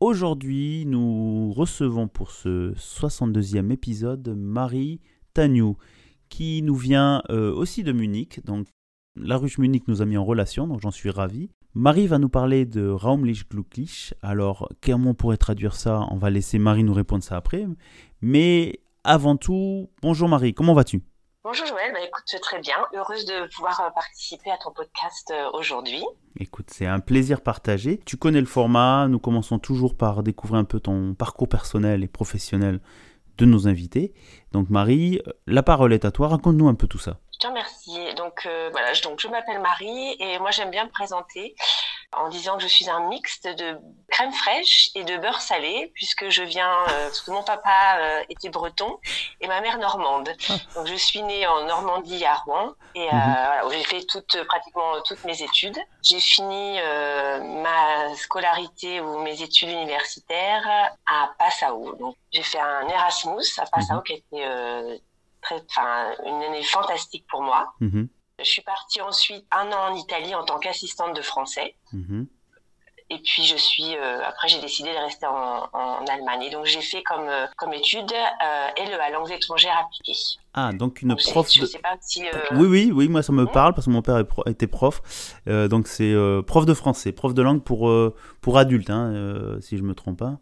Aujourd'hui, nous recevons pour ce 62e épisode Marie Tagnou, qui nous vient euh, aussi de Munich. Donc, la ruche Munich nous a mis en relation, donc j'en suis ravi. Marie va nous parler de Raumlich Glücklich. Alors, comment on pourrait traduire ça? On va laisser Marie nous répondre ça après. Mais avant tout, bonjour Marie, comment vas-tu? Bonjour Joël, bah, écoute, très bien. Heureuse de pouvoir euh, participer à ton podcast euh, aujourd'hui. Écoute, c'est un plaisir partagé. Tu connais le format, nous commençons toujours par découvrir un peu ton parcours personnel et professionnel de nos invités. Donc Marie, la parole est à toi, raconte-nous un peu tout ça. Je te remercie. Donc euh, voilà, donc je m'appelle Marie et moi j'aime bien me présenter en disant que je suis un mixte de crème fraîche et de beurre salé, puisque je viens, euh, parce que mon papa euh, était breton et ma mère normande. Ah. Donc je suis née en Normandie à Rouen et euh, mhm. voilà, j'ai fait toutes, pratiquement toutes mes études. J'ai fini ma scolarité ou mes études universitaires à Passau. Donc j'ai fait un Erasmus à Passau mhm. qui a été très, enfin, une année fantastique pour moi. Mhm. Je suis partie ensuite un an en Italie en tant qu'assistante de français. Mhm. Et puis je suis euh, après j'ai décidé de rester en, Allemagne. Et donc j'ai fait comme euh, comme étude euh, LEA langues étrangères appliquées. Ah donc une prof. Je sais pas si. Oui oui oui moi ça me hmm? parle parce que mon père était prof. donc c'est prof de français, prof de langue pour pour adultes hein, si je me trompe pas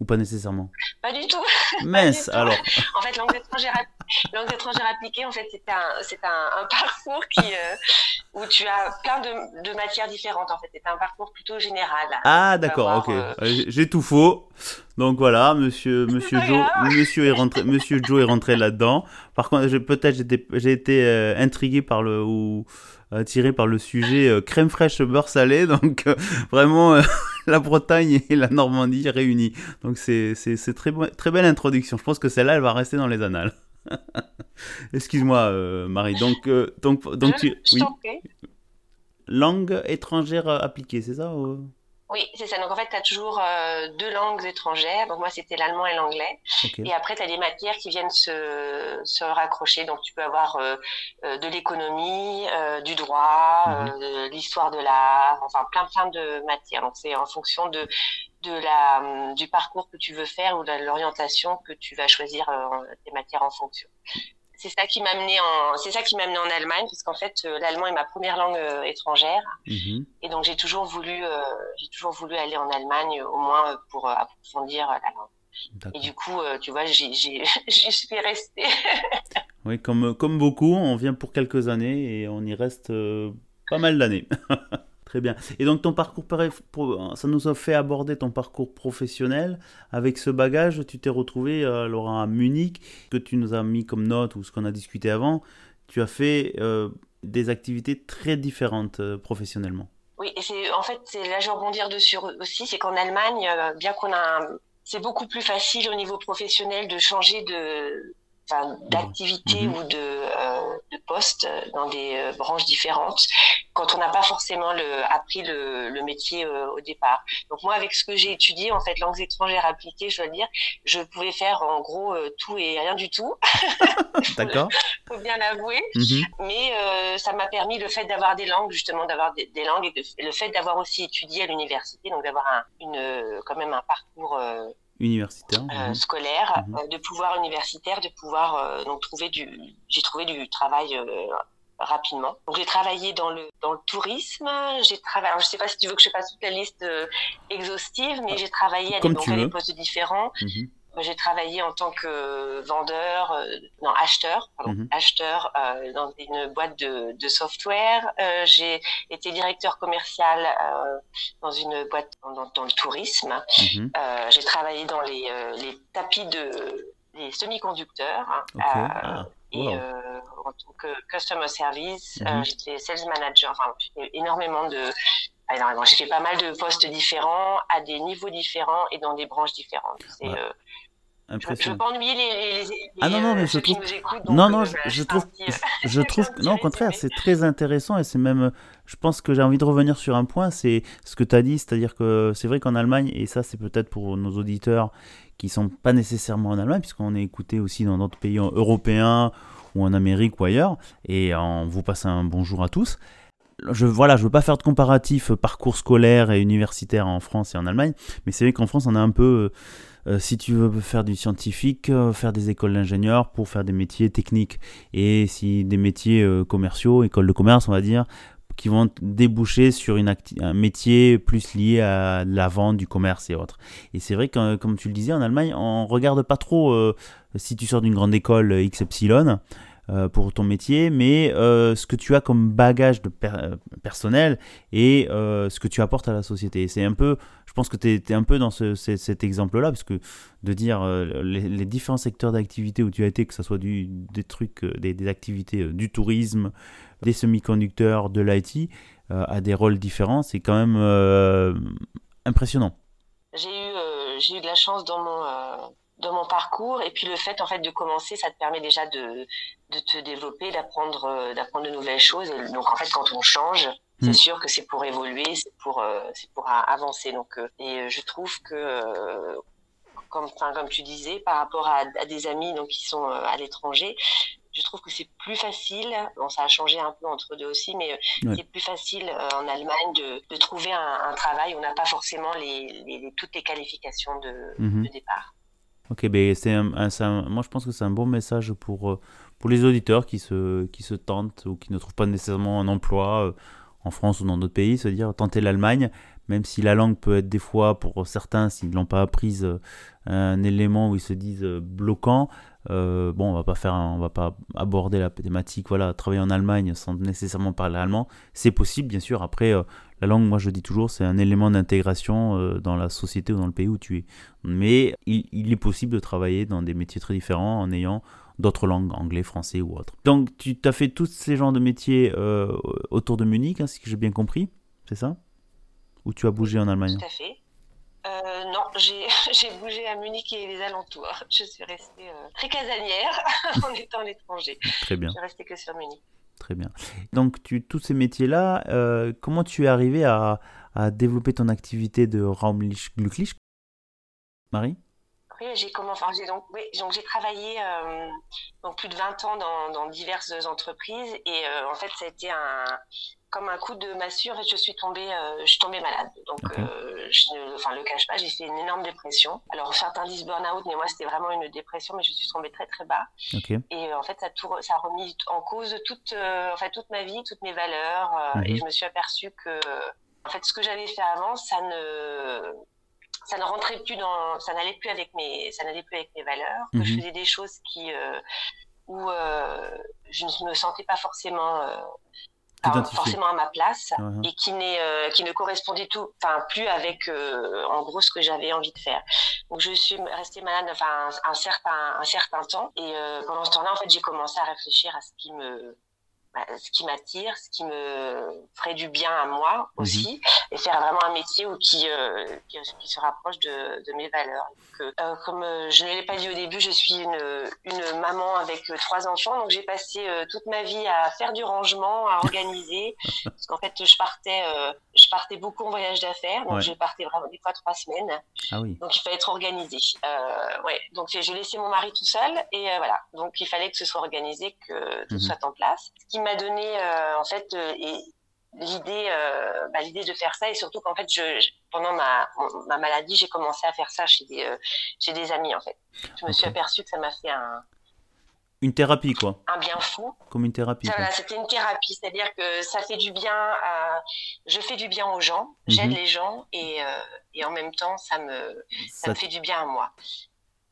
ou pas nécessairement. Pas du tout. Mince alors. en fait langues étrangères appliquées, en fait, c'est un, un, parcours qui, euh, où tu as plein de, de, matières différentes. En fait, c'est un parcours plutôt général. Ah, d'accord, ok. Euh, euh, j'ai tout faux. Donc voilà, monsieur, monsieur Joe, monsieur est rentré, monsieur Joe est rentré là-dedans. Par contre, peut-être j'ai été intrigué par le ou attiré par le sujet crème fraîche beurre salé. Donc vraiment la Bretagne et la Normandie réunies. Donc c'est c'est très très belle introduction. Je pense que celle-là, elle va rester dans les annales. Excuse-moi, euh, Marie. Donc, euh, donc, donc tu. Oui. Langue étrangère appliquée, c'est ça Oui, c'est ça. Donc en fait, tu as toujours euh, deux langues étrangères. Donc moi, c'était l'allemand et l'anglais. Et après, tu as des matières qui viennent se, se raccrocher. Donc tu peux avoir de l'économie, du droit, mhm. de l'histoire de l'art, enfin plein plein de matières. Donc c'est en fonction de de la, du parcours que tu veux faire ou de l'orientation que tu vas choisir euh, des matières en fonction. C'est ça qui m'a amené en, c'est ça qui m'a amené en Allemagne, parce qu'en fait, euh, l'allemand est ma première langue euh, étrangère. Mhm. Et donc, j'ai toujours voulu, j'ai toujours voulu aller en Allemagne, au moins pour approfondir la langue. Et du coup, tu vois, j'y suis restée. oui, comme, comme beaucoup, on vient pour quelques années et on y reste pas mal d'années. Très bien. Et donc ton parcours, ça nous a fait aborder ton parcours professionnel. Avec ce bagage, tu t'es retrouvé euh, alors à Munich, que tu nous as mis comme note ou ce qu'on a discuté avant. Tu as fait euh, des activités très différentes euh, professionnellement. Oui, en fait, là je rebondir dessus aussi, c'est qu'en Allemagne, bien qu'on a, c'est beaucoup plus facile au niveau professionnel de changer de d'activité mhm. ou de, euh, de poste dans des euh, branches différentes quand on n'a pas forcément le, appris le, le métier euh, au départ. Donc moi, avec ce que j'ai étudié, en fait, langues étrangères appliquées, je dois dire, je pouvais faire en gros tout et rien du tout. D'accord. faut bien l'avouer. Mhm. Mais ça m'a permis le fait d'avoir des langues, justement, d'avoir des, langues et, le fait d'avoir aussi étudié à l'université, donc d'avoir un, une, quand même un parcours universitaire, euh, scolaire, mhm. euh, de pouvoir universitaire, de pouvoir euh, donc trouver du, j'ai trouvé du travail rapidement. Donc j'ai travaillé dans le dans le tourisme, j'ai travaillé. Alors, je sais pas si tu veux que je fasse toute la liste exhaustive, mais j'ai travaillé à des, donc, à des postes différents. J'ai travaillé en tant que vendeur, euh, non acheteur, pardon, mhm. acheteur euh, dans une boîte de, de software. Euh, j'ai été directeur commercial dans une boîte dans, dans le tourisme. Mhm. J'ai travaillé dans les, les tapis de les semi-conducteurs. Hein, ah, et en tant que customer service, mhm. j'étais sales manager. Enfin, énormément de énormément. J'ai fait pas mal de postes différents, à des niveaux différents et dans des branches différentes. C'est je veux pas ennuyer les, les, ah non non mais je trouve non non je, trouve je, trouve non au contraire c'est très intéressant et c'est même je pense que j'ai envie de revenir sur un point c'est ce que tu as dit c'est-à-dire que c'est vrai qu'en Allemagne et ça c'est peut-être pour nos auditeurs qui sont pas nécessairement en Allemagne puisqu'on est écouté aussi dans d'autres pays européens ou en Amérique ou ailleurs et on vous passe un bonjour à tous. Je voilà, je veux pas faire de comparatif parcours scolaire et universitaire en France et en Allemagne, mais c'est vrai qu'en France on a un peu euh, si tu veux faire du scientifique, euh, faire des écoles d'ingénieurs pour faire des métiers techniques. Et si des métiers euh, commerciaux, écoles de commerce, on va dire, qui vont déboucher sur un métier plus lié à la vente, du commerce et autres. Et c'est vrai que, comme tu le disais, en Allemagne, on regarde pas trop si tu sors d'une grande école X Epsilon. Euh, pour ton métier, mais euh, ce que tu as comme bagage de euh, personnel et ce que tu apportes à la société. C'est un peu, je pense que tu es, un peu dans cet exemple-là, parce que de dire les, différents secteurs d'activité où tu as été, que ce soit des trucs, des, activités du tourisme, des semi-conducteurs, de l'IT, à des rôles différents, c'est quand même impressionnant. J'ai eu, eu de la chance dans mon dans mon parcours et puis le fait en fait de commencer ça te permet déjà de, de te développer d'apprendre euh, d'apprendre de nouvelles choses et donc en fait quand on change c'est mm. sûr que c'est pour évoluer c'est pour euh, c'est pour avancer donc euh, et je trouve que comme enfin comme tu disais par rapport à, à des amis donc qui sont à l'étranger je trouve que c'est plus facile, bon ça a changé un peu entre deux aussi, mais c'est plus facile en Allemagne de, de trouver un, un, travail où on n'a pas forcément les, les, toutes les qualifications de, mm-hmm. de départ. Ok, ben un, moi je pense que c'est un bon message pour, euh, pour les auditeurs qui se, qui se tentent ou qui ne trouvent pas nécessairement un emploi euh, en France ou dans d'autres pays, se dire tenter l'Allemagne, même si la langue peut être des fois pour certains, s'ils ne l'ont pas apprise, euh, un élément où ils se disent bloquant. Bon, on va pas faire, on va pas aborder la thématique, voilà, travailler en Allemagne sans nécessairement parler allemand, c'est possible bien sûr. Après, la langue, moi je dis toujours, c'est un élément d'intégration euh, dans la société ou dans le pays où tu es. Mais il, est possible de travailler dans des métiers très différents en ayant d'autres langues, anglais, français ou autre. Donc tu as fait tous ces genres de métiers euh, autour de Munich, hein, si j'ai bien compris, c'est ça? Ou tu as bougé en Allemagne? Tout à fait. Euh, non, j'ai bougé à Munich et les alentours. Je suis restée très casanière en étant à l'étranger. Très bien. Je suis restée que sur Munich. Très bien. Donc, tu, tous ces métiers-là, euh, comment tu es arrivé à, à, développer ton activité de Raumlich Glücklich Marie? Oui, j'ai enfin, donc, oui, donc j'ai travaillé euh, donc plus de 20 ans dans, dans diverses entreprises et euh, en fait, ça a été un, comme un coup de massue, en fait, je suis tombée, euh, je suis tombée malade. Donc, je ne, enfin, le cache pas, j'ai fait une énorme dépression. Alors, certains disent burn-out, mais moi, c'était vraiment une dépression, mais je suis tombée très, très bas. Et en fait, ça, tout, ça a remis en cause toute, en fait, toute ma vie, toutes mes valeurs. Et mhm. je me suis aperçue que, en fait, ce que j'avais fait avant, ça ne, ça ne rentrait plus dans, ça n'allait plus avec mes, ça n'allait plus avec mes valeurs. Que je mhm. faisais des choses qui, où je ne me sentais pas forcément forcément à ma place et qui n'est euh, qui ne correspondait tout enfin plus avec euh, en gros ce que j'avais envie de faire donc je suis restée malade enfin un, certain un certain temps et euh, pendant ce temps-là en fait j'ai commencé à réfléchir à ce qui me ce qui m'attire, ce qui me ferait du bien à moi mhm. aussi, et faire vraiment un métier où qui, euh, qui, se rapproche de, de mes valeurs. euh, comme euh, je ne l'ai pas dit au début, je suis une, une maman avec euh, trois enfants, donc j'ai passé toute ma vie à faire du rangement, à organiser, parce qu'en fait je partais, je partais beaucoup en voyage d'affaires, donc je partais vraiment des fois trois semaines, ah oui. donc il fallait être organisé. ouais, donc je laissais mon mari tout seul, et voilà, donc il fallait que ce soit organisé, que tout mhm. soit en place. Ce qui m'a donné euh, en fait euh, l'idée euh, bah, l'idée de faire ça. Et surtout qu'en fait je, pendant ma, ma maladie j'ai commencé à faire ça chez des chez des amis en fait. Je me suis aperçue que ça m'a fait un une thérapie quoi. un bien fou. Comme une thérapie voilà, c'était une thérapie. C'est à dire que ça fait du bien à... je fais du bien aux gens j'aide mhm. les gens et, et en même temps ça me ça, me fait du bien à moi.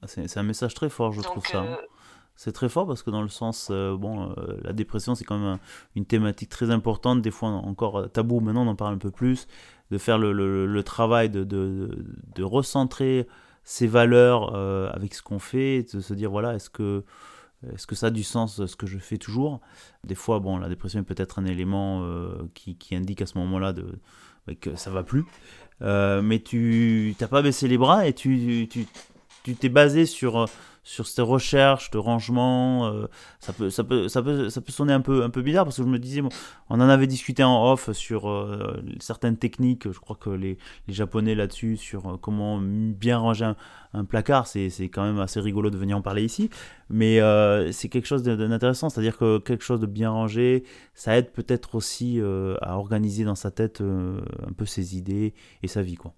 Ah, c'est un message très fort je trouve ça c'est très fort parce que dans le sens, euh, bon, euh, la dépression c'est quand même une thématique très importante, des fois encore euh, tabou, maintenant on en parle un peu plus, de faire le, travail de, de, de, recentrer ses valeurs avec ce qu'on fait, de se dire voilà, est-ce que, est-ce que ça a du sens ce que je fais toujours? Des fois, bon, la dépression est peut-être un élément qui, qui, indique à ce moment-là de que ça va plus. mais tu t'as pas baissé les bras et tu tu t'es basé sur sur ces recherches de rangement. Euh, ça, peut, ça, peut, ça, peut, ça peut sonner un peu, un peu bizarre parce que je me disais, on en avait discuté en off sur euh, certaines techniques. Je crois que les, les Japonais là-dessus, sur euh, comment bien ranger un, placard, c'est quand même assez rigolo de venir en parler ici. Mais c'est quelque chose d'intéressant, c'est-à-dire que quelque chose de bien rangé, ça aide peut-être aussi à organiser dans sa tête un peu ses idées et sa vie. quoi.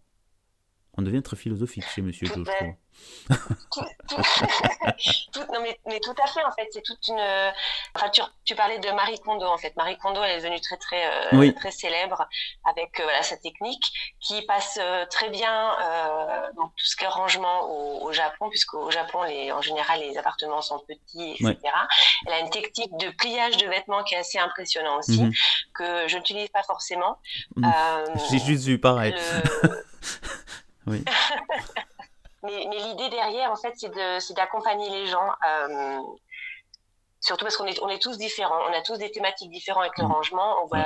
On devient très philosophique chez Monsieur Joe, je trouve. tout, non, mais, mais, tout à fait, en fait, c'est toute une. Enfin, tu, tu, parlais de Marie Kondo, en fait. Marie Kondo, elle est devenue très, très, euh, très célèbre avec euh, voilà, sa technique qui passe euh, très bien dans tout ce qui est rangement au, au Japon, puisqu'au Japon, les, en général, les appartements sont petits, etc. Elle a une technique de pliage de vêtements qui est assez impressionnante aussi, mhm. que je n'utilise pas forcément. Mhm. J'ai juste vu pareil. Oui. mais, mais l'idée derrière, en fait, c'est d'accompagner les gens. Euh, surtout parce qu'on est, on est tous différents, on a tous des thématiques différentes avec le mmh. rangement. On va,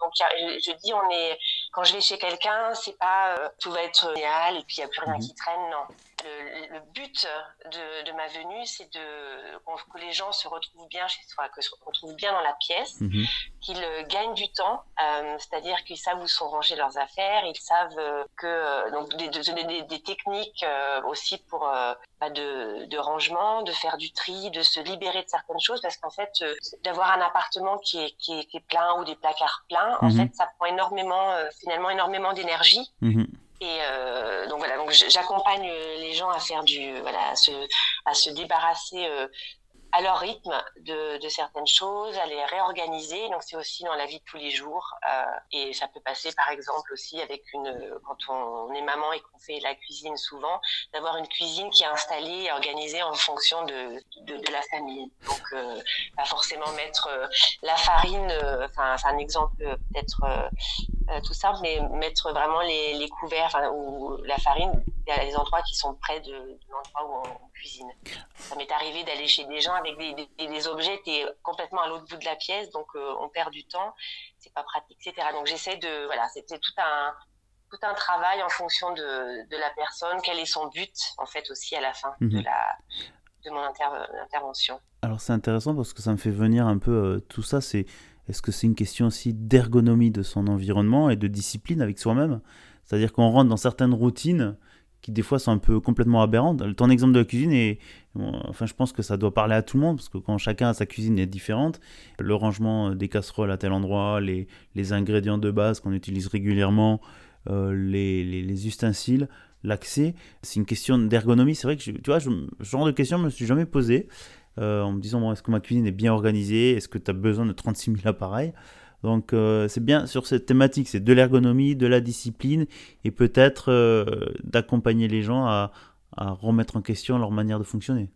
donc je, dis, on est, quand je vais chez quelqu'un, c'est pas euh, tout va être génial et puis il n'y a plus rien mmh. qui traîne, non le, but de, de, ma venue, c'est de que les gens se retrouvent bien chez soi, que se retrouvent bien dans la pièce, mhm. qu'ils euh, gagnent du temps, euh, c'est-à-dire qu'ils savent où sont rangées leurs affaires, ils savent euh, que donc des, des, des techniques aussi pour bah de, de, rangement, de faire du tri, de se libérer de certaines choses, parce qu'en fait, d'avoir un appartement qui est, qui est, qui est, plein ou des placards pleins, en mhm. fait, ça prend énormément, finalement, énormément d'énergie. Mhm. Et euh, donc voilà, donc j'accompagne les gens à faire du, voilà, à se, débarrasser euh, à leur rythme de, certaines choses, à les réorganiser. Donc c'est aussi dans la vie de tous les jours. Euh, et ça peut passer par exemple aussi avec une, quand on, est maman et qu'on fait la cuisine souvent, d'avoir une cuisine qui est installée et organisée en fonction de, de, la famille. Donc euh, pas forcément mettre euh, la farine, euh, enfin c'est un exemple peut-être euh, tout simple, mais mettre vraiment les, les couverts ou la farine a des endroits qui sont près de, l'endroit où on, cuisine. Ça m'est arrivé d'aller chez des gens avec des, des, objets qui étaient complètement à l'autre bout de la pièce, donc euh, on perd du temps, c'est pas pratique, etc. Donc j'essaie de, voilà, c'était tout un, tout un travail en fonction de, de, la personne, quel est son but, en fait, aussi à la fin de, mhm. la, de mon intervention. Alors c'est intéressant parce que ça me fait venir un peu euh, tout ça, c'est est-ce que c'est une question aussi d'ergonomie de son environnement et de discipline avec soi-même? C'est-à-dire qu'on rentre dans certaines routines qui des fois sont un peu complètement aberrantes. Ton exemple de la cuisine est, enfin, je pense que ça doit parler à tout le monde parce que quand chacun a sa cuisine est différente, le rangement des casseroles à tel endroit, les, les ingrédients de base qu'on utilise régulièrement, euh, les, les, ustensiles, l'accès, c'est une question d'ergonomie. C'est vrai que tu vois, ce genre de question, je me suis jamais posé euh, en me disant bon, est-ce que ma cuisine est bien organisée, est-ce que tu as besoin de 36 000 appareils? Donc euh, c'est bien sur cette thématique, c'est de l'ergonomie, de la discipline et peut-être euh, d'accompagner les gens à, à, remettre en question leur manière de fonctionner.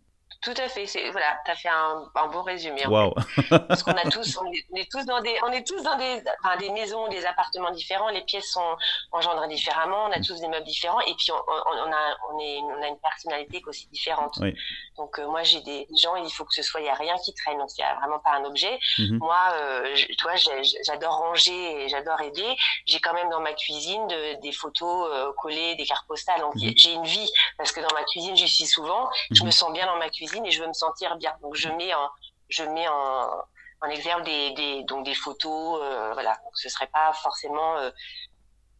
Tout à fait. Voilà, tu as fait un, un, bon résumé. Wow. Parce qu'on a tous, on est, tous dans des, on est tous dans des, enfin, des maisons, des appartements différents. Les pièces sont engendrées différemment. On a tous des meubles différents. Et puis on, on, a, on, est, on a une personnalité aussi différente. Oui. Donc euh, moi j'ai des gens, il faut que ce soit, il y a rien qui traîne. Donc il y a vraiment pas un objet. Mhm. Moi, euh, toi, j'adore ranger et j'adore aider. J'ai quand même dans ma cuisine de, des photos euh, collées, des cartes postales. Donc mhm. j'ai une vie parce que dans ma cuisine, j'y suis souvent. Je mhm. me sens bien dans ma cuisine et je veux me sentir bien. Donc je mets en, je mets en, en exergue des, des, donc des photos, euh, voilà. Donc ce serait pas forcément, euh,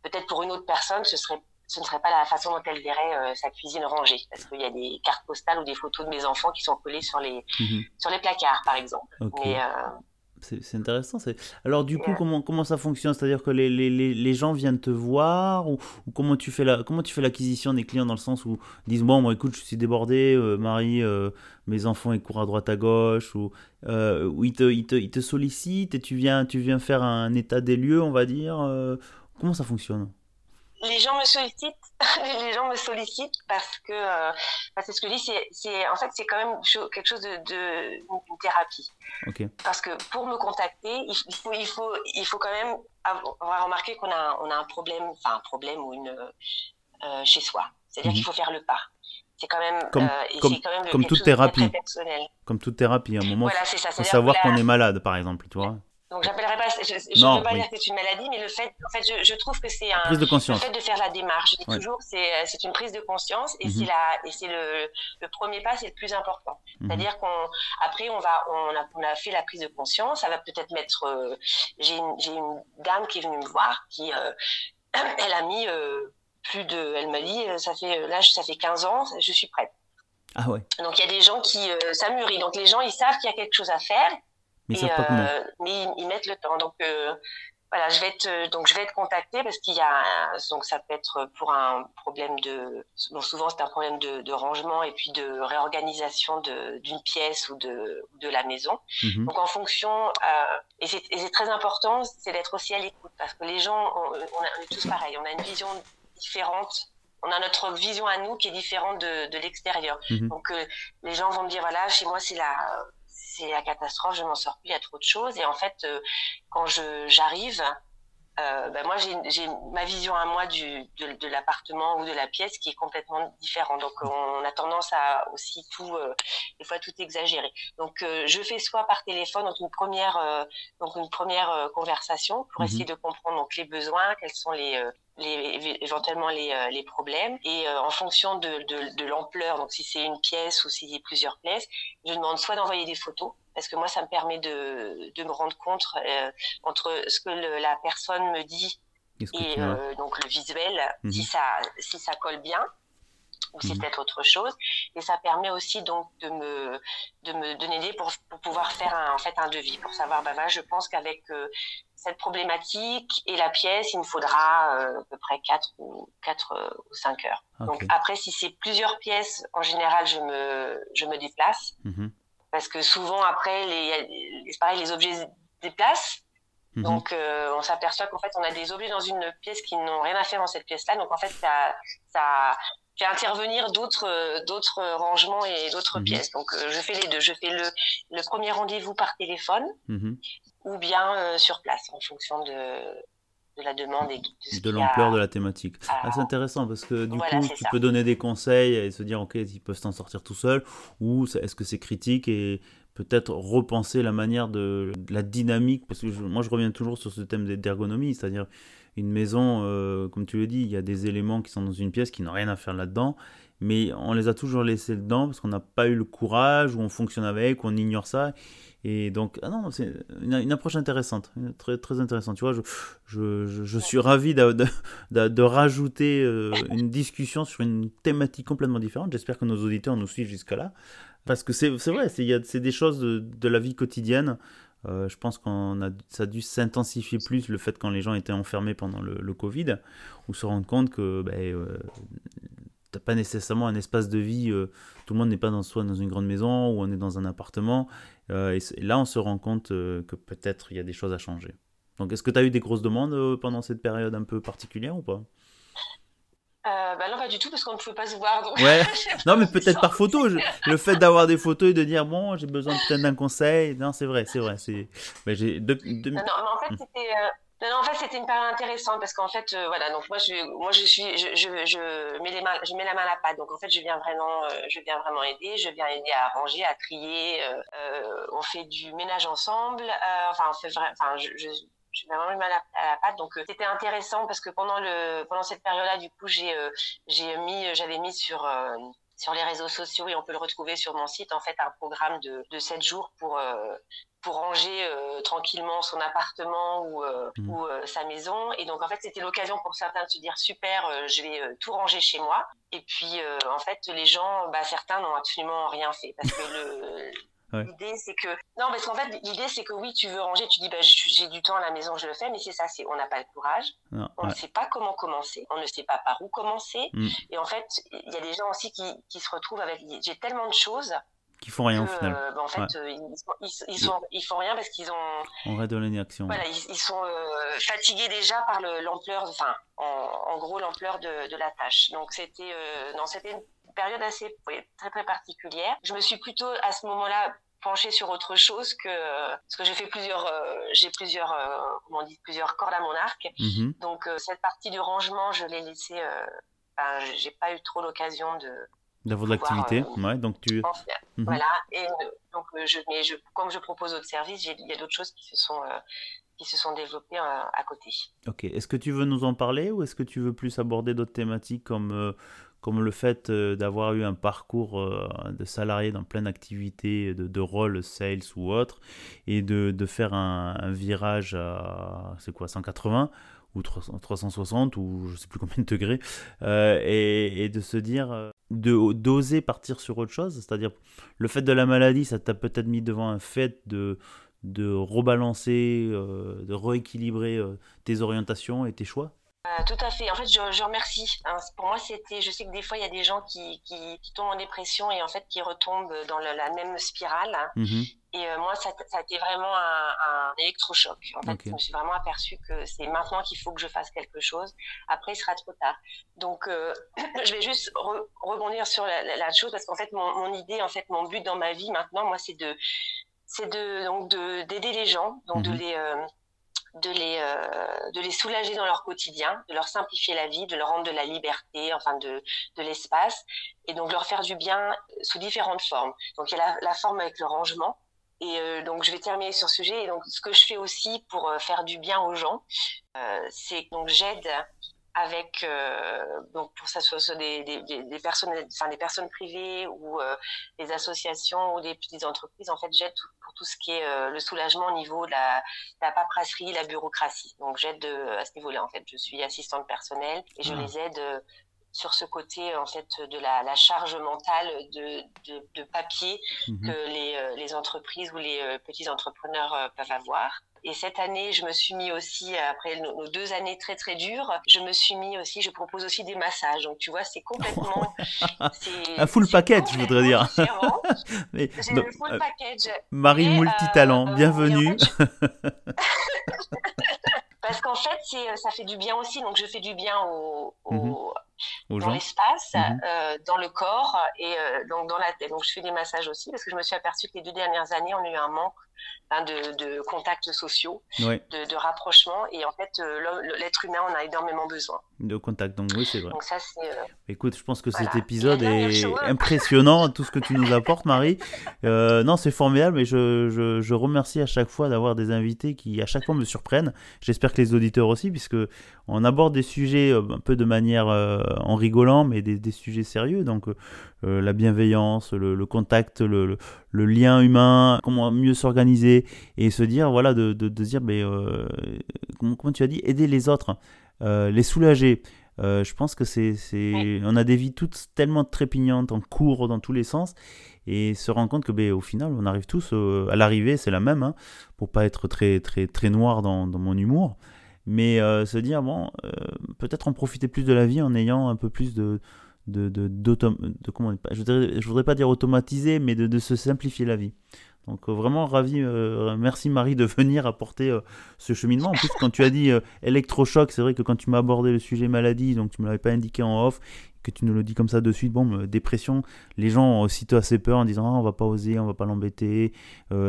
peut-être pour une autre personne, ce serait ce ne serait pas la façon dont elle verrait euh, sa cuisine rangée, parce qu'il y a des cartes postales ou des photos de mes enfants qui sont collées sur les mhm. sur les placards, par exemple. Mais c'est intéressant. Alors du coup, comment, comment ça fonctionne? C'est-à-dire que les, les, les, gens viennent te voir ou, comment tu fais la comment tu fais l'acquisition des clients dans le sens où ils disent bon moi écoute je suis débordé euh, Marie euh, mes enfants ils courent à droite à gauche ou euh, ils te, ils, te, ils te sollicitent et tu viens tu viens faire un état des lieux on va dire comment ça fonctionne? Les gens me sollicitent, les gens me sollicitent parce que, euh, c'est ce que je dis, c'est, en fait, c'est quand même quelque chose de, de une thérapie. Parce que pour me contacter, il faut, il faut, il faut quand même avoir remarqué qu'on a, on a un problème, enfin un problème ou une euh, chez soi. C'est-à-dire mhm. qu'il faut faire le pas. C'est quand même, comme, euh, comme, quand même comme toute thérapie. Comme toute thérapie, à un moment, il faut savoir qu'on est malade, par exemple, tu vois. Donc j'appellerai pas, je ne veux pas dire que c'est une maladie, mais le fait, en fait, je, je trouve que c'est un prise de conscience. le fait de faire la démarche. Je dis toujours, c'est c'est une prise de conscience et c'est mhm. la et c'est le, le premier pas, c'est le plus important. Mhm. C'est-à-dire qu'on après on va on a on a fait la prise de conscience, ça va peut-être mettre. Euh, j'ai une j'ai une dame qui est venue me voir qui euh, elle a mis euh, plus de, elle m'a dit ça fait là ça fait 15 ans, je suis prête. Ah ouais. Donc il y a des gens qui ça mûrit. Donc les gens ils savent qu'il y a quelque chose à faire mais, euh, ils, mettent le temps. Donc euh, voilà, je vais être euh, donc je vais être contactée parce qu'il y a donc ça peut être pour un problème de bon, souvent c'est un problème de, de, rangement et puis de réorganisation d'une pièce ou de de la maison. Mhm. Donc en fonction euh, et c'est très important, c'est d'être aussi à l'écoute parce que les gens on, on, est tous pareils, on a une vision différente on a notre vision à nous qui est différente de, de l'extérieur. Mhm. Donc les gens vont me dire voilà chez moi c'est la c'est la catastrophe, je m'en sors plus, il y a trop de choses. Et en fait, euh, quand j'arrive, euh, ben moi j'ai ma vision à moi du, de, de l'appartement ou de la pièce qui est complètement différente. Donc on a tendance à aussi tout, euh, des fois tout exagérer. Donc euh, je fais soit par téléphone, donc une première, donc une première conversation pour mhm. essayer de comprendre donc les besoins, quels sont les les, éventuellement les, euh, les problèmes. Et euh, en fonction de, de, de l'ampleur, donc si c'est une pièce ou s'il y a plusieurs pièces, je demande soit d'envoyer des photos, parce que moi, ça me permet de, de me rendre compte euh, entre ce que la personne me dit et donc le visuel, si, mhm. ça, si ça colle bien ou c'est mhm. peut-être autre chose. Et ça permet aussi donc de me, de me donner des pour, pour pouvoir faire un, en fait un devis, pour savoir, bah, je pense qu'avec cette problématique et la pièce, il me faudra euh, à peu près 4 ou, 4 euh, ou 5 heures. Donc après, si c'est plusieurs pièces, en général, je me, je me déplace. Mhm. Parce que souvent, après, les, pareil, les objets se déplacent. Mhm. Donc, euh, on s'aperçoit qu'en fait, on a des objets dans une pièce qui n'ont rien à faire dans cette pièce-là. Donc, en fait, ça, ça fait intervenir d'autres, d'autres rangements et d'autres mhm. pièces. Donc, je fais les deux. Je fais le, le premier rendez-vous par téléphone ou bien euh, sur place en fonction de, de la demande et de, de l'ampleur de la thématique. Ah, c'est intéressant parce que du coup, tu peux donner des conseils et se dire, ok, ils peuvent s'en sortir tout seuls, ou est-ce que c'est critique et peut-être repenser la manière de, la dynamique, parce que moi je reviens toujours sur ce thème d'ergonomie, c'est-à-dire une maison, euh, comme tu le dis, il y a des éléments qui sont dans une pièce qui n'ont rien à faire là-dedans, mais on les a toujours laissés dedans parce qu'on n'a pas eu le courage, ou on fonctionne avec, ou on ignore ça. Et donc, ah non, c'est une, approche intéressante, très, très intéressante. Tu vois, je, je, je, suis ravi de, de, de, rajouter euh, une discussion sur une thématique complètement différente. J'espère que nos auditeurs nous suivent jusque-là. Parce que c'est vrai, c'est des choses de, de, la vie quotidienne. Euh, je pense qu'on a, ça a dû s'intensifier plus le fait quand les gens étaient enfermés pendant le, le Covid, ou se rendre compte que ben, euh, pas nécessairement un espace de vie. Euh, tout le monde n'est pas dans, soit dans une grande maison ou on est dans un appartement. Euh, et, là, on se rend compte que peut-être il y a des choses à changer. Donc, est-ce que tu as eu des grosses demandes pendant cette période un peu particulière ou pas? Bah non, pas du tout, parce qu'on ne pouvait pas se voir. ouais. non, mais peut-être par photo. Le fait d'avoir des photos et de dire, bon, j'ai besoin peut-être d'un conseil. Non, c'est vrai, c'est vrai. C'est... Mais j'ai... Non, non, en fait, c'était. Non, non, en fait, c'était une période intéressante parce qu'en fait, euh, voilà, donc moi, je, moi, je suis, je, je, je, mets les mains, je mets la main à la pâte. Donc, en fait, je viens vraiment, euh, je viens vraiment aider. Je viens aider à ranger, à trier. Euh, euh on fait du ménage ensemble. enfin, on fait enfin, je, mets vraiment les mains à la, pâte. Donc, c'était intéressant parce que pendant le, pendant cette période-là, du coup, j'ai, j'ai mis, j'avais mis sur sur les réseaux sociaux et on peut le retrouver sur mon site en fait un programme de, de 7 jours pour euh, pour ranger euh, tranquillement son appartement ou, euh, mmh. ou sa maison et donc en fait c'était l'occasion pour certains de se dire super je vais tout ranger chez moi et puis en fait les gens bah, certains n'ont absolument rien fait parce que le L'idée, c'est que. Non, parce qu'en fait, l'idée, c'est que oui, tu veux ranger, tu dis, bah, j'ai du temps à la maison, je le fais, mais c'est ça, c'est on n'a pas le courage, on ne sait pas comment commencer, on ne sait pas par où commencer. Mm. Et en fait, il y a des gens aussi qui, qui se retrouvent avec. J'ai tellement de choses. Qui font rien au final. Euh, bah, en fait, euh, ils, sont, ils, font rien parce qu'ils ont. On redonne action. Voilà, ils, sont euh, fatigués déjà par l'ampleur, enfin, en, en, gros, l'ampleur de, de, la tâche. Donc, c'était. non, c'était une période assez très très particulière. Je me suis plutôt à ce moment-là penchée sur autre chose que parce que j'ai fait plusieurs euh, j'ai plusieurs euh, comment on dit plusieurs cordes à mon arc. Mhm. Donc euh, cette partie du rangement, je l'ai laissé. Ben, j'ai pas eu trop l'occasion de D'avoir de l'activité, ouais, donc tu. Mhm. Voilà, et donc je, mais je, comme je propose d'autres services, il y a d'autres choses qui se sont qui se sont développées à côté. Ok, est-ce que tu veux nous en parler ou est-ce que tu veux plus aborder d'autres thématiques comme comme le fait d'avoir eu un parcours de salarié dans plein d'activités, de, rôles sales ou autres, et de, de faire un, virage à, c'est quoi, 180 ou 360 ou je sais plus combien de degrés, euh, et, de se dire, euh, de d'oser partir sur autre chose, c'est-à-dire le fait de la maladie, ça t'a peut-être mis devant un fait de, de rebalancer, euh, de rééquilibrer tes orientations et tes choix tout à fait. En fait, je, je remercie. Hein. Pour moi, c'était. Je sais que des fois, il y a des gens qui, qui, qui, tombent en dépression et en fait qui retombent dans la, même spirale. Mmh et euh, moi, ça, ça, a été vraiment un, un électrochoc. En fait, je me suis vraiment aperçue que c'est maintenant qu'il faut que je fasse quelque chose. Après, il sera trop tard. Donc, euh, je vais juste rebondir sur la, la, chose parce qu'en fait, mon, mon, idée, en fait, mon but dans ma vie maintenant, moi, c'est de, c'est de donc d'aider les gens, donc de mmh les euh, de les, euh, de les soulager dans leur quotidien, de leur simplifier la vie, de leur rendre de la liberté, enfin de, de l'espace, et donc leur faire du bien sous différentes formes. Donc il y a la, forme avec le rangement, et euh, donc je vais terminer sur ce sujet. Et donc ce que je fais aussi pour euh, faire du bien aux gens, euh, c'est donc j'aide avec euh, donc pour ça soit, soit des, des, des, personnes enfin des personnes privées ou euh, des associations ou des petites entreprises en fait j'aide pour tout ce qui est euh, le soulagement au niveau de la, la paperasserie la bureaucratie donc j'aide à ce niveau là en fait je suis assistante personnelle et je mmh. les aide sur ce côté en fait de la, la charge mentale de, de, de papier mmh. que les, les entreprises ou les petits entrepreneurs peuvent avoir et cette année, je me suis mis aussi, après nos, deux années très très dures, je me suis mis aussi, je propose aussi des massages. Donc tu vois, c'est complètement... un full package, je voudrais dire. Mais, le full euh, package. Marie multitalent, euh, bienvenue. Parce qu'en fait, ça fait du bien aussi. Donc je fais du bien au, au dans l'espace, mhm. euh, dans le corps et euh, donc dans la tête. Donc je fais des massages aussi parce que je me suis aperçue que les deux dernières années, on a eu un manque hein, de, de, contacts sociaux, de, de rapprochement. Et en fait, euh, l'être humain en a énormément besoin. De contact, donc oui, c'est vrai. Donc ça, c'est. Écoute, je pense que cet épisode est impressionnant, tout ce que tu nous apportes, Marie. Non, c'est formidable, et je, je, je, remercie à chaque fois d'avoir des invités qui, à chaque fois, me surprennent. J'espère que les auditeurs aussi, puisque on aborde des sujets un peu de manière en rigolant, mais des, des sujets sérieux. Donc, la bienveillance, le, le contact, le, le, lien humain, comment mieux s'organiser et se dire, voilà, de, de, de dire, mais, euh, comment, comment, tu as dit, aider les autres, euh, les soulager. Euh, je pense que c'est, c'est, on a des vies toutes tellement trépignantes, en cours dans tous les sens, et se rend compte que, ben, au final, on arrive tous à l'arrivée, c'est la même, hein, pour pas être très, très, très noir dans, dans mon humour, mais se dire, bon, peut-être en profiter plus de la vie en ayant un peu plus de, de, de, de comment je voudrais, voudrais pas dire automatiser, mais de, de se simplifier la vie. Donc euh, vraiment ravi, euh, merci Marie de venir apporter euh, ce cheminement. En plus, quand tu as dit électrochoc, c'est vrai que quand tu m'as abordé le sujet maladie, donc tu me l'avais pas indiqué en off, que tu nous le dis comme ça de suite, bon, dépression, les gens ont aussitôt assez peur en disant ah, on va pas oser, on va pas l'embêter,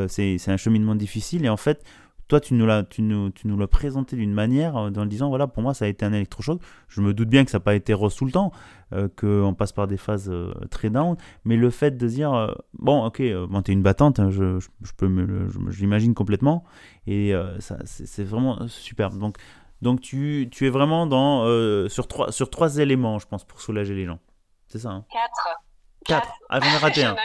c'est un cheminement difficile. Et en fait, toi, tu nous l'as, tu nous, tu nous l'as présenté d'une manière, en euh, disant, voilà, pour moi, ça a été un électrochoc. Je me doute bien que ça n'a pas été rose tout le temps, euh, qu'on passe par des phases euh, très down, mais le fait de dire, bon, ok, bon, t'es une battante, hein, je, je, peux l'imagine complètement, et ça, c'est, vraiment super. Donc, donc tu, tu es vraiment dans, sur, trois, sur trois éléments, je pense, pour soulager les gens. C'est ça hein? 4. 4. Ah, j'en ai raté un.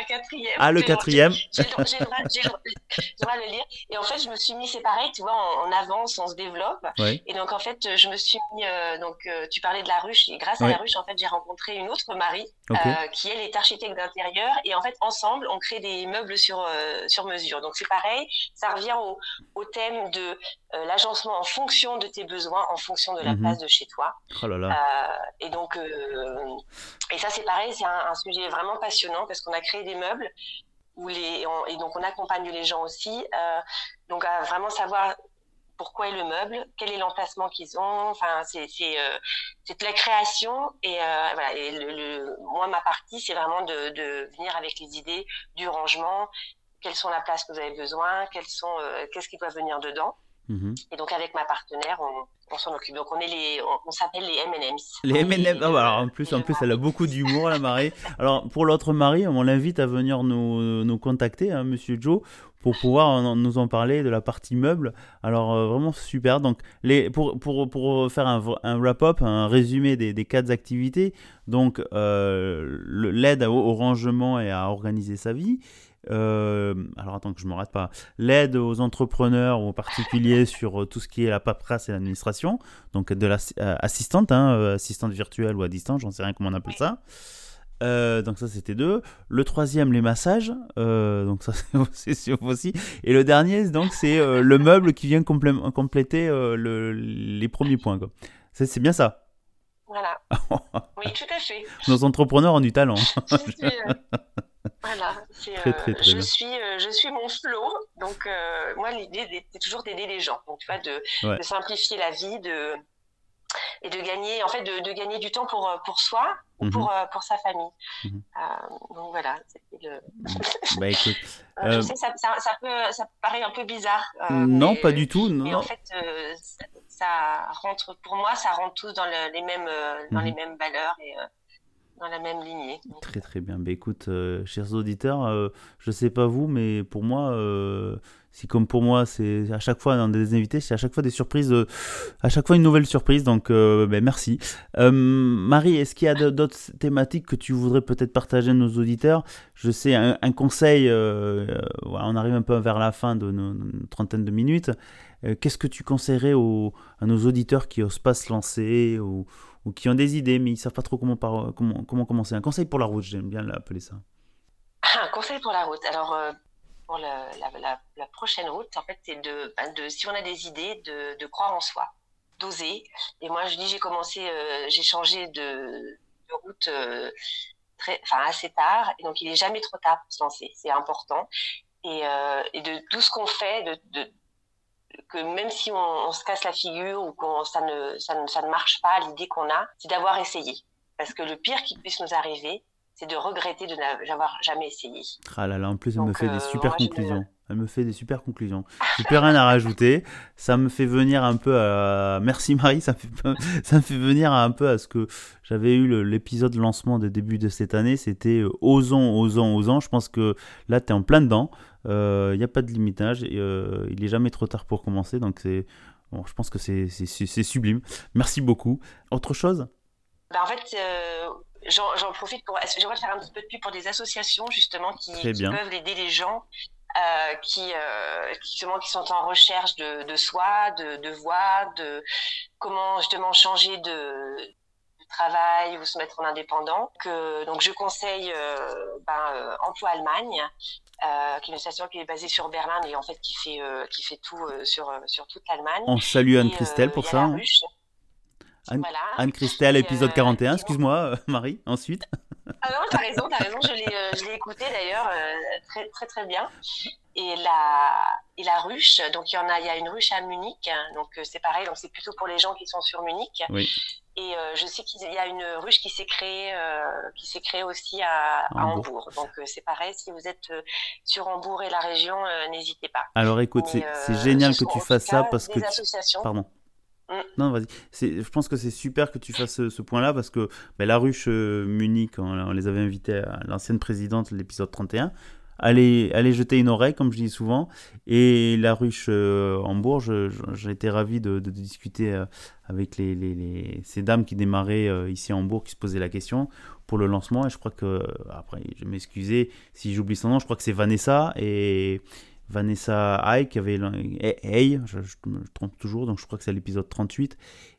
Ah, le quatrième. J'ai le, droit de le lire. Et en fait, je me suis mis, c'est pareil, tu vois, on, avance, on se développe. Et donc, en fait, je me suis mis, euh, donc, euh, tu parlais de la ruche. Et grâce à la ruche, en fait, j'ai rencontré une autre Marie, euh, qui, elle, est architecte d'intérieur. Et en fait, ensemble, on crée des meubles sur, sur mesure. Donc, c'est pareil. Ça revient au, au thème de l'agencement en fonction de tes besoins, en fonction de la mhm. place de chez toi. Oh là là. et donc, et ça, c'est pareil, c'est un, sujet vraiment passionnant parce qu'on a créé des meubles où les, et donc on accompagne les gens aussi. Euh, donc à vraiment savoir pourquoi est le meuble, quel est l'emplacement qu'ils ont. Enfin, c'est euh, de la création et euh, moi ma partie c'est vraiment de, venir avec les idées du rangement. Quelles sont la place que vous avez besoin, quels sont qu'est-ce qui doit venir dedans. Mhm. Et donc avec ma partenaire, on, s'en occupe. Donc on est les, on, s'appelle les M&M's. Les M&M's. Ah, bah, en plus, en plus, elle a beaucoup d'humour, la Marie. Alors pour l'autre Marie, on l'invite à venir nous, nous contacter, hein, Monsieur Joe, pour pouvoir nous en parler de la partie meuble. Alors euh, vraiment super. Donc les, pour, pour, pour faire un, un wrap-up, un résumé des, des quatre activités, donc euh, l'aide au, rangement et à organiser sa vie. Euh, alors attends que je me rate pas. L'aide aux entrepreneurs ou aux particuliers sur tout ce qui est la paperasse et l'administration. Donc de l'assistante, hein, assistante virtuelle ou à distance, j'en sais rien comment on appelle ça. Euh, donc ça c'était deux. Le troisième les massages, euh, donc ça c'est aussi. Et le dernier donc c'est euh, le meuble qui vient compléter le, les premiers points. C'est bien ça. Voilà. oui tout à fait. Nos entrepreneurs ont du talent. Voilà. Très, très, très je suis je suis mon flow. Donc moi l'idée c'est toujours d'aider les gens. Donc tu vois de, de simplifier la vie de et de gagner en fait de, de, gagner du temps pour pour soi ou pour mhm. euh, pour sa famille mhm. euh, donc voilà le bah écoute euh, je sais ça, ça, ça, peut ça paraît un peu bizarre non pas du tout non. mais en fait ça, rentre pour moi ça rentre tous dans les mêmes dans les mhm. mêmes valeurs et dans la même lignée. Très très bien. Bah, écoute, chers auditeurs, je sais pas vous, mais pour moi, c'est comme pour moi, c'est à chaque fois dans des invités, c'est à chaque fois des surprises, euh, à chaque fois une nouvelle surprise. Donc, euh, ben, merci. Euh, Marie, est-ce qu'il y a d'autres thématiques que tu voudrais peut-être partager à nos auditeurs? Je sais, un, conseil, on arrive un peu vers la fin de nos, trentaine de minutes. Qu'est-ce que tu conseillerais aux, à nos auditeurs qui n'osent pas se lancer ou, qui ont des idées mais ils ne savent pas trop comment, commencer Un conseil pour la route, j'aime bien l'appeler ça. Un conseil pour la route. Alors, pour la, prochaine route, en fait, c'est de, ben, si on a des idées, de, croire en soi, d'oser. Et moi, je dis, j'ai commencé, euh, j'ai changé de, route euh, assez tard. Et donc, il n'est jamais trop tard pour se lancer. C'est important. Et, euh, de tout ce qu'on fait, de, que même si on, on, se casse la figure ou que ça ne, ça ne, ça ne marche pas, l'idée qu'on a, c'est d'avoir essayé. Parce que le pire qui puisse nous arriver, c'est de regretter de n'avoir jamais essayé. Ah là là, en plus, elle me fait des euh, super conclusions. Elle me fait des super conclusions. J'ai plus rien à rajouter. Ça me fait venir un peu à. Merci Marie, ça me fait, ça me fait venir un peu à ce que j'avais eu l'épisode lancement des débuts de cette année. C'était euh, osons, osons, osons. Je pense que là, tu es en plein dedans. Il euh, n'y a pas de limitage. Et, il n'est jamais trop tard pour commencer. Donc, c'est. Bon, je pense que c'est sublime. Merci beaucoup. Autre chose? Ben, En fait, j'en profite pour. J'aimerais faire un petit peu de pub pour des associations justement qui, peuvent aider les gens euh, qui, euh, qui, justement, qui sont en recherche de, de soi, de, de voix, de comment justement changer de, de, travail ou se mettre en indépendant. Que, donc je conseille euh, ben, euh, Emploi Allemagne. Euh, qui est une association qui est basée sur Berlin et en fait qui fait euh, qui fait tout sur sur toute l'Allemagne. On salue Anne Christelle pour ça. Hein. Anne-Christelle, épisode 41, euh, excuse-moi, euh, Marie, ensuite. Ah non, t'as raison, t'as raison, je l'ai, euh, écouté d'ailleurs très, très très bien. Et la, et la ruche, donc il y en a, il y a une ruche à Munich, hein, donc c'est pareil, donc c'est plutôt pour les gens qui sont sur Munich. Oui. Et je sais qu'il y a une ruche qui s'est créée, qui s'est créée aussi à, Hambourg. Donc c'est pareil, si vous êtes sur Hambourg et la région, n'hésitez pas. Alors écoute, c'est, génial que tu fasses ça parce que. Pardon. Mm. Non, vas-y. Je pense que c'est super que tu fasses ce, point-là parce que ben, la ruche euh, Munich, on, les avait invités à l'ancienne présidente, l'épisode 31. Allez, allez jeter une oreille, comme je dis souvent. Et la ruche euh, Hambourg, j'ai été ravi de, discuter euh, avec ces dames qui démarraient ici à Hambourg, qui se posaient la question pour le lancement. Et je crois que, après, je m'excuser si j'oublie son nom, je crois que c'est Vanessa et Vanessa Hay qui avait Hey, je, me trompe toujours, donc je crois que c'est l'épisode 38.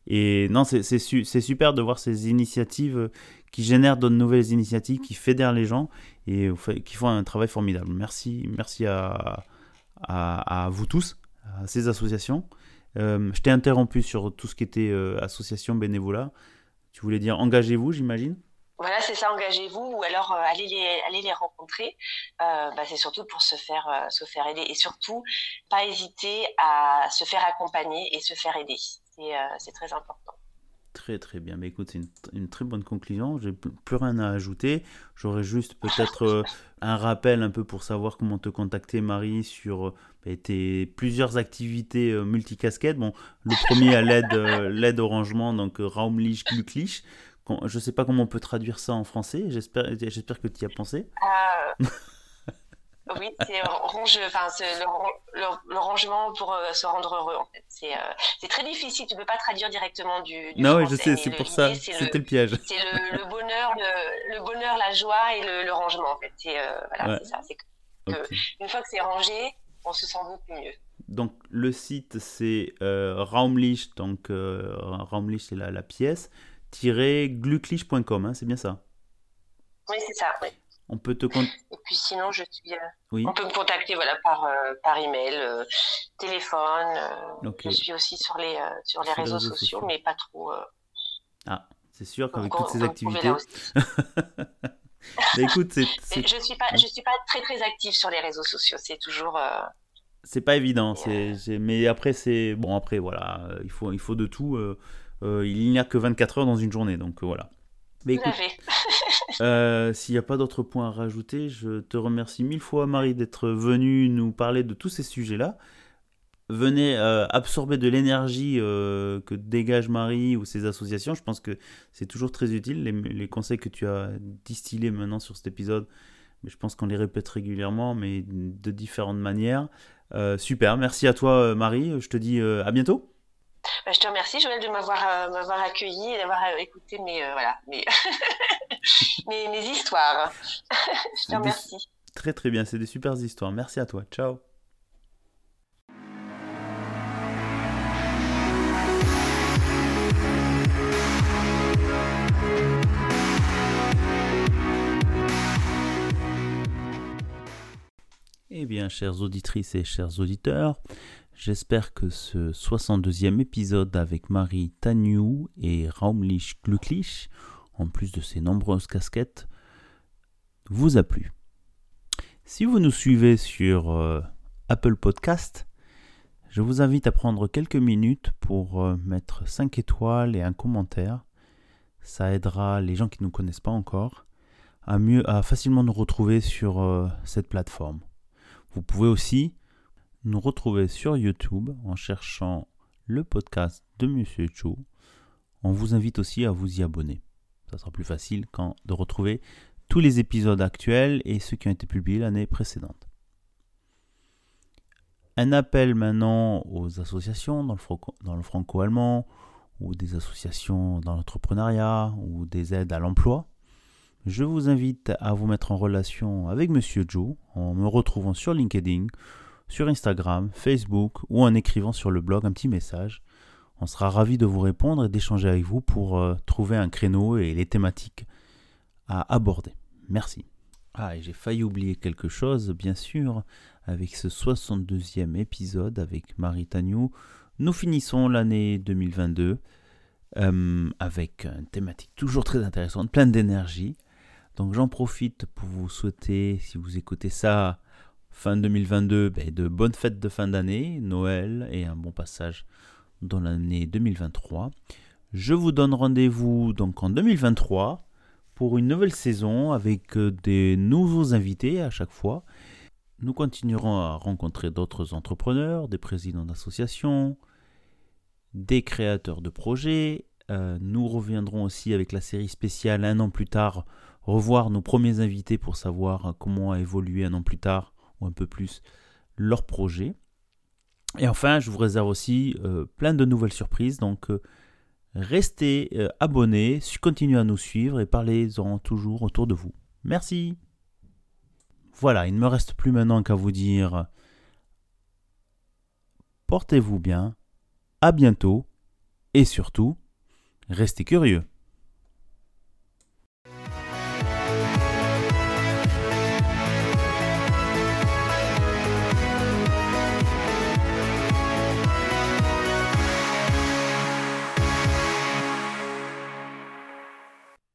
Et non, c'est super de voir ces initiatives qui génèrent de nouvelles initiatives, qui fédèrent les gens et qui font un travail formidable. Merci, merci à, à, vous tous, à ces associations. Euh, je t'ai interrompu sur tout ce qui était euh, association bénévolat. Tu voulais dire engagez-vous, j'imagine? Voilà, c'est ça, engagez-vous ou alors euh, allez, les, allez les rencontrer. Euh, bah, c'est surtout pour se faire, euh, se faire aider et surtout pas hésiter à se faire accompagner et se faire aider. C'est très important. Très très bien. Mais écoute, c'est une, très bonne conclusion. J'ai plus rien à ajouter. J'aurais juste peut-être un rappel un peu pour savoir comment te contacter, Marie, sur bah, tes plusieurs activités multicasquettes. Bon, le premier à l'aide l'aide au rangement, donc Raumlich Glücklich. Je ne sais pas comment on peut traduire ça en français. J'espère que tu y as pensé. Oui, c'est range, enfin, le, rangement pour euh, se rendre heureux. En fait, c'est euh, très difficile. Tu peux pas traduire directement du. non, oui, je sais. C'est pour ça. C'était le, piège. C'est le, bonheur, le, bonheur, la joie et le, rangement. En fait, c'est euh, voilà, ça. Une fois que c'est rangé, on se sent beaucoup mieux. Donc le site c'est Raumlich, donc Raumlich c'est la, la pièce, glucklich.com, hein, c'est bien ça Oui, c'est ça, oui. On peut te Et puis sinon, je suis. Euh, on peut me contacter voilà par euh, par email, euh, téléphone. Je suis aussi sur les sur les, réseaux, sociaux, mais pas trop. Ah, c'est sûr qu'avec toutes ces activités. écoute, c'est, je suis pas je suis pas très très active sur les réseaux sociaux. C'est toujours. C'est pas évident. C'est, mais après c'est bon après voilà il faut il faut de tout. Il n'y a que 24 heures dans une journée donc voilà. Mais écoute, euh, S'il n'y a pas d'autres points à rajouter, je te remercie mille fois, Marie, d'être venue nous parler de tous ces sujets-là. Venez euh, absorber de l'énergie euh, que dégage Marie ou ses associations. Je pense que c'est toujours très utile. Les, conseils que tu as distillés maintenant sur cet épisode, mais je pense qu'on les répète régulièrement, mais de différentes manières. super, merci à toi, Marie. Je te dis à bientôt. Bah, je te remercie, Joël, de m'avoir euh, m'avoir accueilli et d'avoir euh, écouté mes, euh, voilà, mes, mes, histoires. je te remercie. Très très bien, c'est des super histoires. Merci à toi. Ciao. Eh bien, chères auditrices et chers auditeurs, J'espère que ce 62e épisode avec Marie Tagnou et Raumlich Glücklich, en plus de ses nombreuses casquettes, vous a plu. Si vous nous suivez sur euh, Apple Podcast, je vous invite à prendre quelques minutes pour euh, mettre 5 étoiles et un commentaire. Ça aidera les gens qui ne nous connaissent pas encore à mieux à facilement nous retrouver sur euh, cette plateforme. Vous pouvez aussi nous retrouver sur YouTube en cherchant le podcast de Monsieur Cho. On vous invite aussi à vous y abonner. Ça sera plus facile quand de retrouver tous les épisodes actuels et ceux qui ont été publiés l'année précédente. Un appel maintenant aux associations dans le, dans le franco-allemand ou des associations dans l'entrepreneuriat ou des aides à l'emploi. Je vous invite à vous mettre en relation avec Monsieur Joe en me retrouvant sur LinkedIn sur Instagram, Facebook ou en écrivant sur le blog un petit message. On sera ravi de vous répondre et d'échanger avec vous pour euh, trouver un créneau et les thématiques à aborder. Merci. Ah, et j'ai failli oublier quelque chose, bien sûr, avec ce 62e épisode avec Marie Tagnou. Nous finissons l'année 2022 euh, avec une thématique toujours très intéressante, pleine d'énergie. Donc j'en profite pour vous souhaiter, si vous écoutez ça fin 2022, ben, de bonnes fêtes de fin d'année, Noël et un bon passage dans l'année 2023. Je vous donne rendez-vous donc en 2023 pour une nouvelle saison avec euh, des nouveaux invités à chaque fois. Nous continuerons à rencontrer d'autres entrepreneurs, des présidents d'associations, des créateurs de projets. Euh, nous reviendrons aussi avec la série spéciale un an plus tard, revoir nos premiers invités pour savoir comment a évolué un an plus tard un peu plus leur projet. Et enfin, je vous réserve aussi euh, plein de nouvelles surprises. Donc, euh, restez euh, abonnés, continuez à nous suivre et parlez-en toujours autour de vous. Merci. Voilà, il ne me reste plus maintenant qu'à vous dire portez-vous bien, à bientôt et surtout, restez curieux.